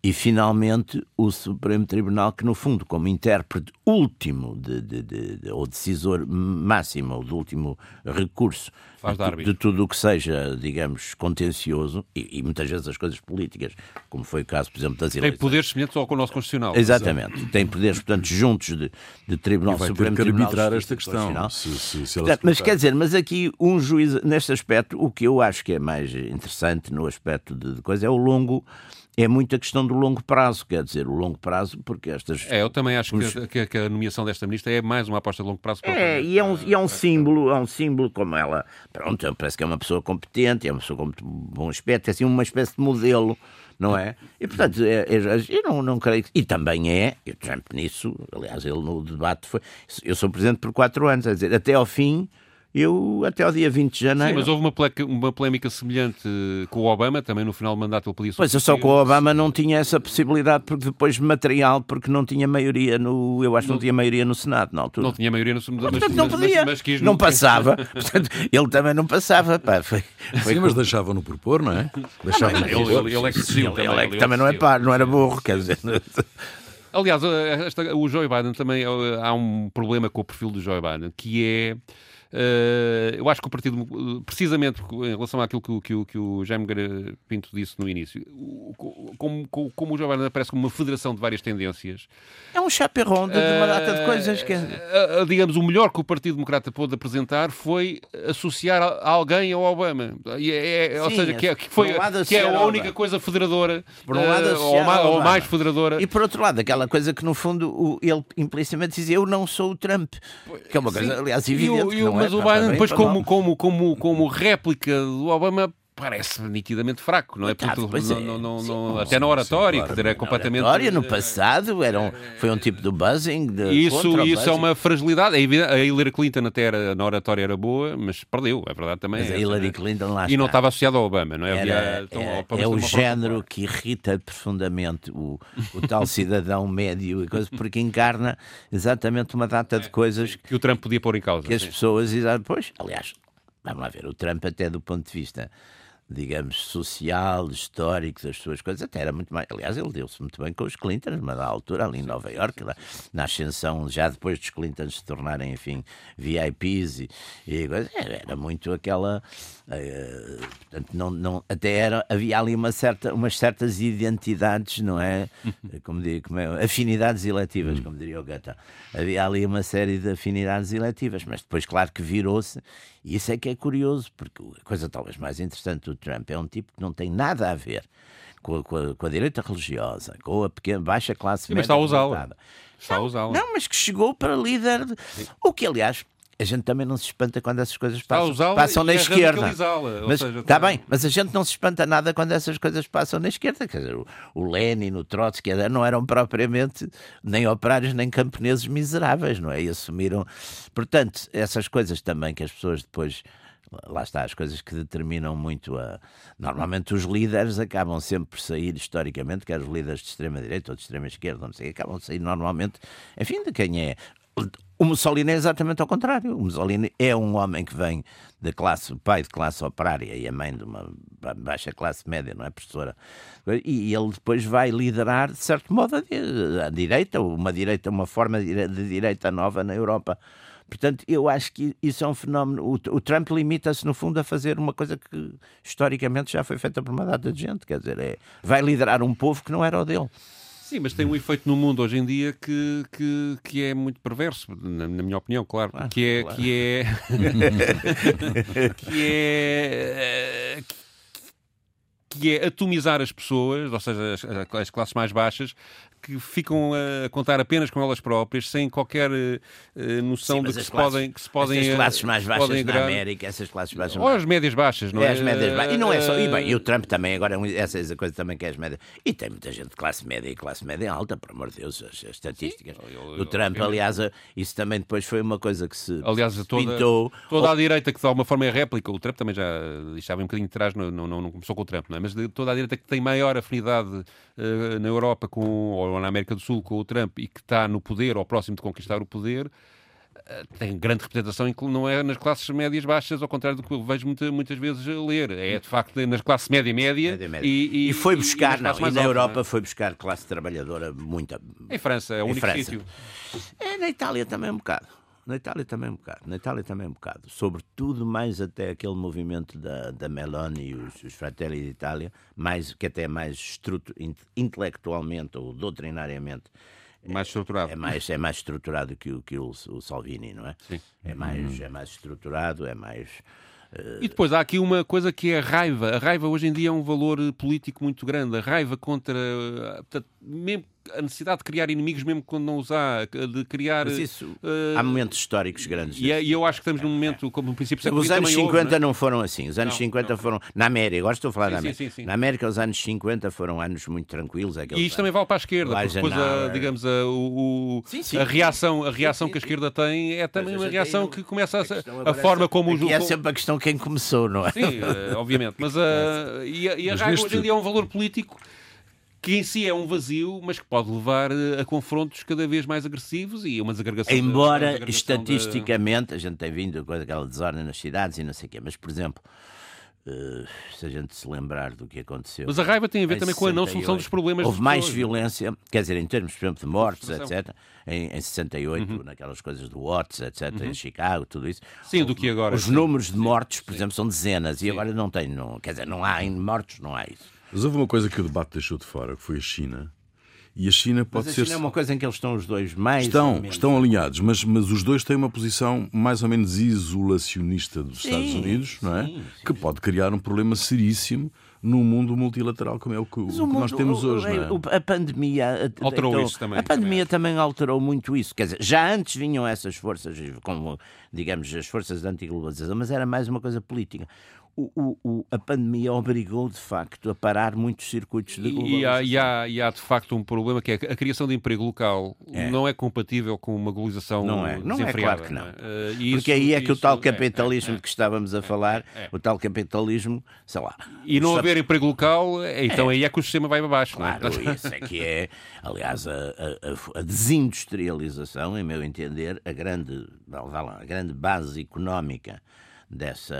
e, finalmente, o Supremo Tribunal, que, no fundo, como intérprete último de, de, de, ou decisor máximo, ou do último recurso de, de, tudo o que seja, digamos, contencioso, e, e, muitas vezes as coisas políticas, como foi o caso, por exemplo, das eleições. Tem poderes semelhantes ao com o nosso Constitucional. Exatamente. Tem poderes, portanto, juntos de, de Tribunal e vai Supremo ter que Tribunal arbitrar esta questão. Se, se, se portanto, mas quer dizer, mas aqui um juiz, neste aspecto, o que eu acho que é mais interessante no aspecto de coisa é o longo é muito a questão do longo prazo, quer dizer, o longo prazo, porque estas. É, eu também acho os... que, que, a nomeação desta ministra é mais uma aposta de longo prazo. É, e é um, e é um símbolo, é um símbolo como ela. Pronto, parece que é uma pessoa competente, é uma pessoa com muito bom aspecto, é assim uma espécie de modelo não é? E portanto, é, é, eu não, não creio que. E também é, e o Trump nisso, aliás, ele no debate foi. Eu sou presidente por quatro anos, quer dizer, até ao fim eu até ao dia 20 de janeiro. Sim, mas houve uma, uma polémica semelhante com o Obama, também no final do mandato ele podia Pois eu só com o Obama não tinha essa possibilidade, porque depois de material, porque não tinha maioria no. Eu acho que não, não tinha maioria no Senado na altura. Não tinha maioria no Senado, mas, não podia. Mas, mas não passava. Portanto, ele também não passava. Pá, foi, foi Sim, mas deixavam-no propor, não é? Deixavam ele, ele, ele, é que se ele, ele, é que também não é par, não era burro, quer dizer. Aliás, esta, o Joe Biden também há um problema com o perfil do Joe Biden, que é eu acho que o partido, precisamente em relação àquilo que, que, que o Jaime Pinto disse no início, como, como, como o Jovem aparece como uma federação de várias tendências. É um chaperrão de, de uma data de coisas que. Uh, digamos, o melhor que o Partido Democrata pôde apresentar foi associar alguém ao Obama. É, é, ou seja, que, é, que foi, um que é a única coisa federadora, por um lado, uh, ou, mais, ou, mais, federadora. E por outro lado, aquela coisa que no fundo o, ele implicitamente dizia: Eu não sou o Trump. Que é uma coisa, Sim. aliás, evidente. E o, mas é, o Biden, depois, como, como, como, como réplica do Obama, parece nitidamente fraco, não é? Porque, não, não, não, não, até na oratória, que era completamente. Oratória, no passado, era um, foi um tipo de buzzing. De isso isso é uma fragilidade. A Hillary Clinton até era, na oratória era boa, mas perdeu, é verdade também. Mas a Hillary Clinton lá E não estava associada ao Obama, não é? Era, Havia, então, é, é o género que irrita profundamente o, o tal cidadão médio, porque encarna exatamente uma data de coisas que o Trump podia pôr em causa. Que as pessoas, pois, aliás, vamos lá ver, o Trump até do ponto de vista digamos, social, histórico das suas coisas, até era muito mais. Aliás, ele deu-se muito bem com os Clintons, mas à altura, ali em Nova York, na ascensão, já depois dos Clintons se tornarem, enfim, VIPs e, e era muito aquela. Uh, portanto, não, não, até era, havia ali uma certa, umas certas identidades, não é? Como, digo, como é? Afinidades eletivas, como diria o Gata. Havia ali uma série de afinidades eletivas, mas depois, claro que virou-se e isso é que é curioso, porque a coisa talvez mais interessante do Trump é um tipo que não tem nada a ver com a, com a, com a direita religiosa, com a pequena, baixa classe Sim, média. Mas está a usá-la. Está a usá-la. Não, mas que chegou para líder. De... O que, aliás, a gente também não se espanta quando essas coisas passam, passam na esquerda. Mas, seja, está bem, mas a gente não se espanta nada quando essas coisas passam na esquerda. Quer dizer, o, o Lenin, o Trotsky não eram propriamente nem operários nem camponeses miseráveis, não é? E assumiram. Portanto, essas coisas também que as pessoas depois lá está, as coisas que determinam muito a. Normalmente os líderes acabam sempre por sair, historicamente, quer os líderes de extrema-direita ou de extrema-esquerda, não sei, acabam de sair normalmente, enfim, de quem é o Mussolini é exatamente ao contrário. O Mussolini é um homem que vem da classe, pai de classe operária e a mãe de uma baixa classe média, não é, professora? E ele depois vai liderar, de certo modo, a, a direita, uma direita, uma forma de direita nova na Europa. Portanto, eu acho que isso é um fenómeno. O, o Trump limita-se, no fundo, a fazer uma coisa que historicamente já foi feita por uma data de gente. Quer dizer, é, vai liderar um povo que não era o dele. Sim, mas tem um efeito no mundo hoje em dia que, que, que é muito perverso, na, na minha opinião, claro. Ah, que é. Claro. Que é. que é. que é atomizar as pessoas, ou seja, as, as classes mais baixas, que ficam a contar apenas com elas próprias, sem qualquer uh, noção Sim, de que se, classes, podem, que se podem. Essas classes mais baixas na América, essas classes baixas. Ou as médias baixas, não é? é? As médias baixas. E não é só. E bem, e o Trump também, agora, essa é a coisa também que é as médias. E tem muita gente de classe média e classe média alta, por amor de Deus, as, as estatísticas. Do Trump, aliás, isso também depois foi uma coisa que se aliás, toda, pintou. Toda a direita que de alguma forma é réplica, o Trump também já estava um bocadinho de trás, não, não, não começou com o Trump, não é? mas de toda a direita que tem maior afinidade uh, na Europa com, ou na América do Sul com o Trump e que está no poder ou próximo de conquistar o poder, tem grande representação, não é nas classes médias baixas, ao contrário do que eu vejo muita, muitas vezes ler. É de facto nas classes média média. média. E, e, e, foi buscar, e, não, e na Europa é? foi buscar classe trabalhadora muita. Em França, é o único sítio. É, na Itália também um bocado. Na Itália também um bocado. Na Itália também um bocado. Sobretudo mais até aquele movimento da, da Meloni e os, os Fratelli d'Italia, mais, que até é mais intelectualmente ou doutrinariamente mais estruturado. É mais, é mais estruturado que o, que o, o Salvini, não é? Sim. É mais, é mais estruturado, é mais. Uh... E depois há aqui uma coisa que é a raiva. A raiva hoje em dia é um valor político muito grande. A raiva contra. Portanto, mesmo a necessidade de criar inimigos mesmo quando não os há, de criar. Mas isso, uh, há momentos históricos grandes. E, é, e, eu acho que estamos num momento, como no princípio Os anos 50 houve, não, é? foram assim. Os anos não, 50 não. foram. Na América, agora estou a falar sim, da América. Sim, sim, na América, os anos 50 foram anos muito tranquilos. E isto anos. também vale para a esquerda, porque depois, a, digamos, a, o, a reação, a reação que a esquerda tem é também uma reação que começa a, a forma é como o. é sempre a questão quem começou, não é? Sim, eh, obviamente. Mas, a, e a, e a raiva hoje em dia é um valor político que em si é um vazio, mas que pode levar eh, a confrontos cada vez mais agressivos e uma desagregação. Embora da, estatisticamente a gente tem vindo com aquela desordem nas cidades e não sei o quê, mas por exemplo. Uh, se a gente se lembrar do que aconteceu. Mas a raiva tem a ver também 68, com a não solução dos problemas. Houve mais pessoas, violência, quer dizer, em termos, por exemplo, de mortes, etc. Em, em 68, uhum. naquelas coisas do Watts, etc., uhum. em Chicago, tudo isso. Sim, do que agora. Os sim. números de mortes, por sim. exemplo, são dezenas sim. e agora não tem, não, quer dizer, não há em mortos, não há isso. Mas houve uma coisa que o debate deixou de fora, que foi a China. E a China pode mas a China é uma coisa em que eles estão os dois mais. Estão, estão alinhados, mas, mas os dois têm uma posição mais ou menos isolacionista dos sim, Estados Unidos, não é? Sim, sim, que pode criar um problema seríssimo num mundo multilateral como é o que, o que mundo, nós temos hoje. É? A pandemia alterou então, isso também. A pandemia também. também. alterou muito isso. Quer dizer, já antes vinham essas forças, como digamos as forças de antiglobalização, mas era mais uma coisa política o, o, a pandemia obrigou, de facto, a parar muitos circuitos de globalização. E há, e há, e há de facto, um problema que é a criação de emprego local é. não é compatível com uma globalização Não é, não é claro que não. não é? Uh, Porque aí é que o tal é, capitalismo é, que estávamos a falar, o tal capitalismo, sei lá... E não haver emprego local, então aí é que o sistema vai abaixo. Claro, não é? isso é que é, aliás, a, a, a desindustrialização, em meu entender, a grande, vá lá, a grande base económica dessa,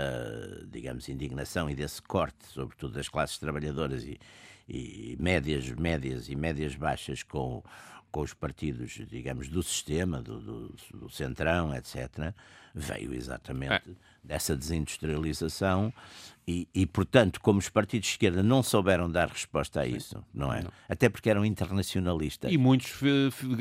digamos, indignação e desse corte, sobretudo das classes trabalhadoras e, e médias, médias e médias baixas com, com os partidos, digamos, do sistema, do, do, do centrão, etc., veio exatamente é. Dessa desindustrialização e, e, portanto, como os partidos de esquerda não souberam dar resposta a isso, não é? Não. Até porque eram internacionalistas. E muitos,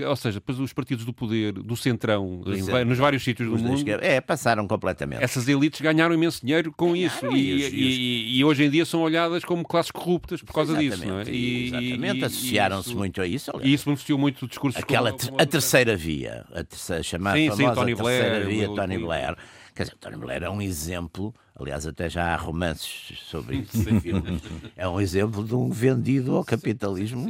ou seja, depois os partidos do poder, do centrão, em, nos vários sítios do mundo. É, passaram completamente. Essas elites ganharam imenso dinheiro com isso. E, e, e, hoje em dia são olhadas como classes corruptas por causa exatamente, disso, não é? exatamente, associaram-se muito a isso. Aliás. E isso beneficiou muito o discurso Aquela, como, como a terceira via, a terceira, chamada sim, famosa sim, Tony terceira Blair, via, Tony Blair. Quer dizer, Tony Blair é um exemplo Aliás, até já há romances sobre isso. é um exemplo de um vendido ao capitalismo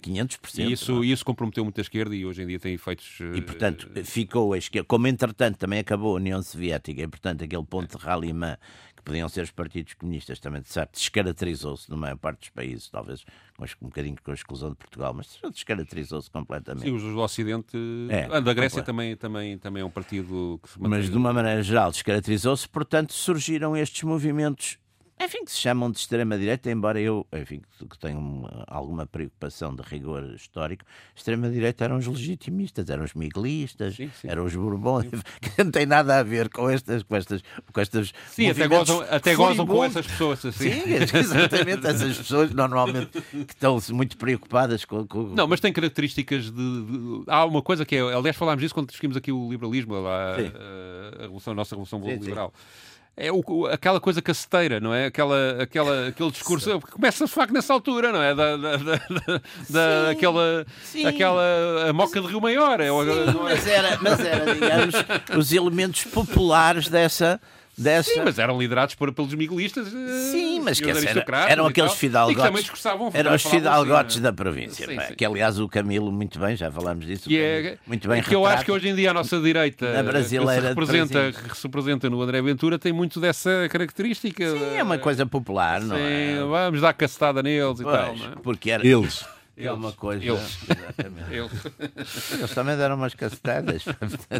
500%. E isso, é? isso comprometeu muito a esquerda e hoje em dia tem efeitos. E, portanto, ficou a esquerda. Como, entretanto, também acabou a União Soviética e, portanto, aquele ponto de ralliman podiam ser os partidos comunistas. Também, de certo, descaracterizou-se na maior parte dos países, talvez um bocadinho com a exclusão de Portugal, mas descaracterizou-se completamente. Sim, os do Ocidente, é, a da Grécia também, também, também é um partido que se mantém... Mas de uma maneira geral descaracterizou-se, portanto surgiram estes movimentos enfim, que se chamam de extrema-direita, embora eu, enfim, que tenho alguma preocupação de rigor histórico, extrema-direita eram os legitimistas, eram os miguelistas, sim, sim. eram os bourbons, que não tem nada a ver com estas... Com estas, com estas sim, até gozam, até gozam com essas pessoas. Assim. Sim, exatamente, essas pessoas normalmente que estão muito preocupadas com... com... Não, mas tem características de, de, Há uma coisa que é... Aliás, falámos disso quando discutimos aqui o liberalismo, a, a, a, revolução, a nossa revolução liberal é o, aquela coisa caceteira, não é? Aquela, aquela, aquele discurso que começa de facto nessa altura, não é? Da, da, da, da sim, aquela, sim. aquela a moca de Rio Maior. É, sim, é? Mas, era, mas era, digamos, os elementos populares dessa dessa. Sim, mas eram liderados por, pelos miguelistas. Eh, Sim, mas que era, eram aqueles fidalgotes. Eram os fidalgotes assim, da província. Sim, sim. Que aliás o Camilo, muito bem, já falámos disso. Que é, muito bem que eu acho que hoje em dia a nossa direita, a brasileira que se, representa, que se representa no André Ventura, tem muito dessa característica. Sim, é uma coisa popular, não é? Sim, vamos dar castada neles pois, e tal. Não é? Porque era... Eles. É uma coisa. Eles. Eles. Eles também deram umas cacetadas.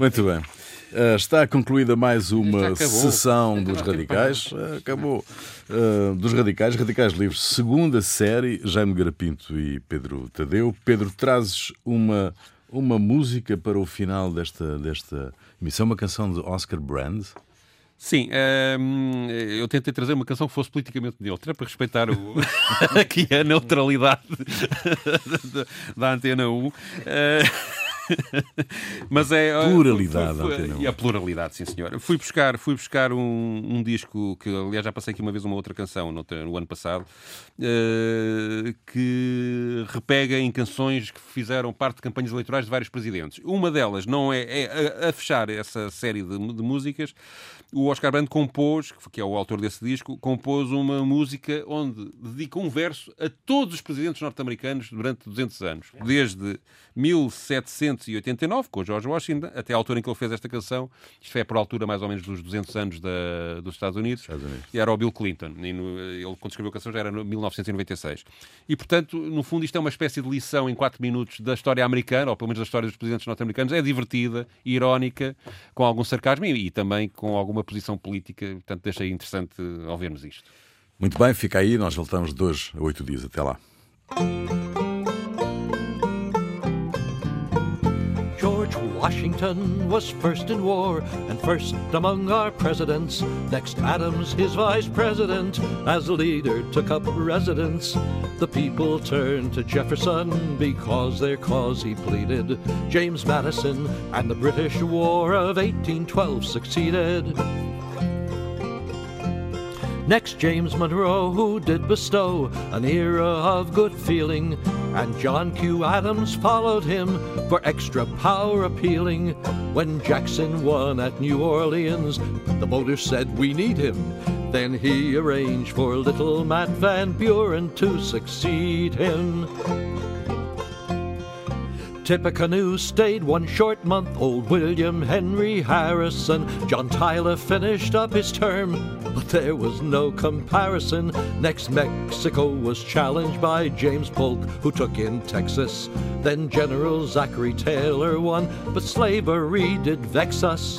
Muito bem. Uh, está concluída mais uma sessão dos radicais. Uh, acabou. Uh, dos radicais, Radicais Livres, segunda série, Jaime Garapinto e Pedro Tadeu. Pedro, trazes uma, uma música para o final desta, desta emissão, uma canção de Oscar Brand. Sim, um, ehm, eu tentei trazer uma canção que fosse politicamente neutra para respeitar o, aqui a neutralidade da, da Antena 1. Uh, eh, Mas é. Pluralidade, foi, foi, foi, a pluralidade, sim senhor. Fui buscar, fui buscar um, um, disco que, aliás, já passei aqui uma vez uma outra canção no, no ano passado, uh, que repega em canções que fizeram parte de campanhas eleitorais de vários presidentes. Uma delas não é, é a, a fechar essa série de, de músicas. O Oscar Brandt compôs, que é o autor desse disco, compôs uma música onde dedica um verso a todos os presidentes norte-americanos durante 200 anos, desde 1789, com o George Washington, até a altura em que ele fez esta canção, isto foi por altura mais ou menos dos 200 anos da, dos Estados Unidos, Estados Unidos, e era o Bill Clinton. No, ele, quando escreveu a canção, já era em 1996. E, portanto, no fundo, isto é uma espécie de lição em 4 minutos da história americana, ou pelo menos da história dos presidentes norte-americanos. É divertida, irónica, com algum sarcasmo e, e também com alguma posição política. Portanto, deixei interessante ouvirmos isto. Muito bem, fica aí. Nós voltamos de dois a oito dias. Até lá. Washington was first in war and first among our presidents. Next, Adams, his vice president, as leader took up residence. The people turned to Jefferson because their cause he pleaded. James Madison and the British War of 1812 succeeded. Next, James Monroe, who did bestow an era of good feeling, and John Q. Adams followed him for extra power appealing. When Jackson won at New Orleans, the voters said, We need him. Then he arranged for little Matt Van Buren to succeed him. Tippecanoe stayed one short month. Old William Henry Harrison, John Tyler finished up his term, but there was no comparison. Next, Mexico was challenged by James Polk, who took in Texas. Then General Zachary Taylor won, but slavery did vex us.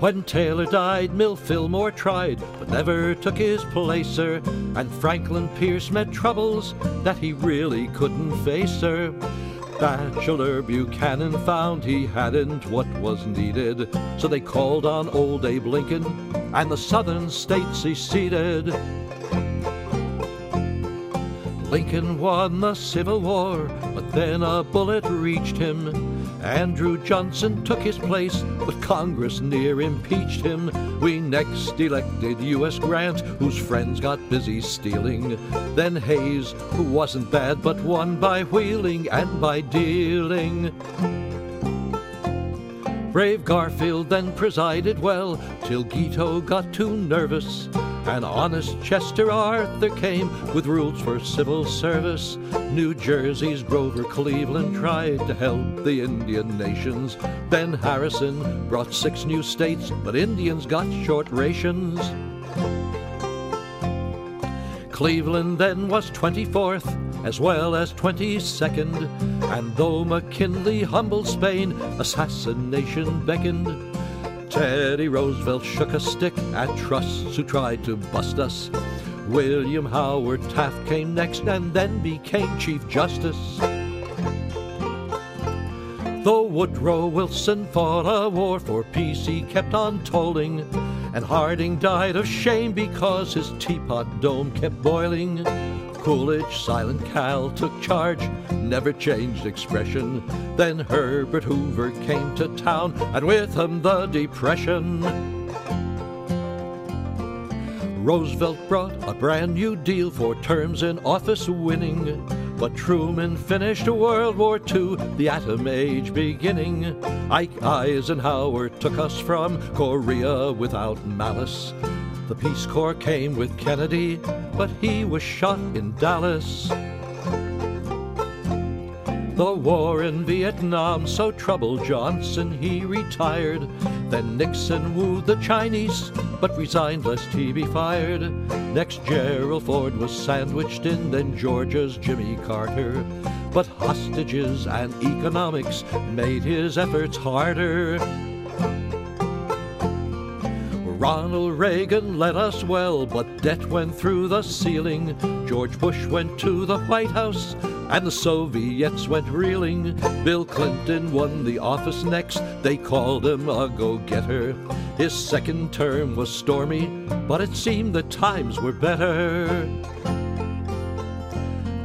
When Taylor died, Mill Fillmore tried, but never took his placer. And Franklin Pierce met troubles that he really couldn't face her. Bachelor Buchanan found he hadn't what was needed, so they called on old Abe Lincoln, and the southern states seceded. Lincoln won the Civil War, but then a bullet reached him. Andrew Johnson took his place, but Congress near impeached him. We next elected U.S. Grant, whose friends got busy stealing. Then Hayes, who wasn't bad, but won by wheeling and by dealing. Brave Garfield then presided well, till Guito got too nervous. And honest Chester Arthur came with rules for civil service. New Jersey's Grover Cleveland tried to help the Indian nations. Ben Harrison brought six new states, but Indians got short rations. Cleveland then was 24th, as well as 22nd, and though McKinley humbled Spain, assassination beckoned. Teddy Roosevelt shook a stick at trusts who tried to bust us. William Howard Taft came next and then became Chief Justice. Though Woodrow Wilson fought a war for peace, he kept on tolling, and Harding died of shame because his teapot dome kept boiling. Coolidge, Silent Cal took charge, never changed expression. Then Herbert Hoover came to town, and with him the Depression. Roosevelt brought a brand new deal for terms in office winning. But Truman finished World War II, the atom age beginning. Ike Eisenhower took us from Korea without malice. The Peace Corps came with Kennedy, but he was shot in Dallas. The war in Vietnam so troubled Johnson, he retired. Then Nixon wooed the Chinese, but resigned lest he be fired. Next, Gerald Ford was sandwiched in, then Georgia's Jimmy Carter. But hostages and economics made his efforts harder. Ronald Reagan led us well, but debt went through the ceiling. George Bush went to the White House, and the Soviets went reeling. Bill Clinton won the office next, they called him a go getter. His second term was stormy, but it seemed the times were better.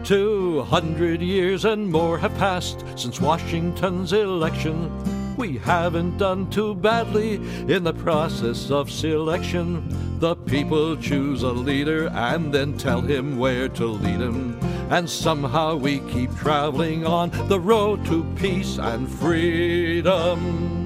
Two hundred years and more have passed since Washington's election. We haven't done too badly in the process of selection. The people choose a leader and then tell him where to lead him. And somehow we keep traveling on the road to peace and freedom.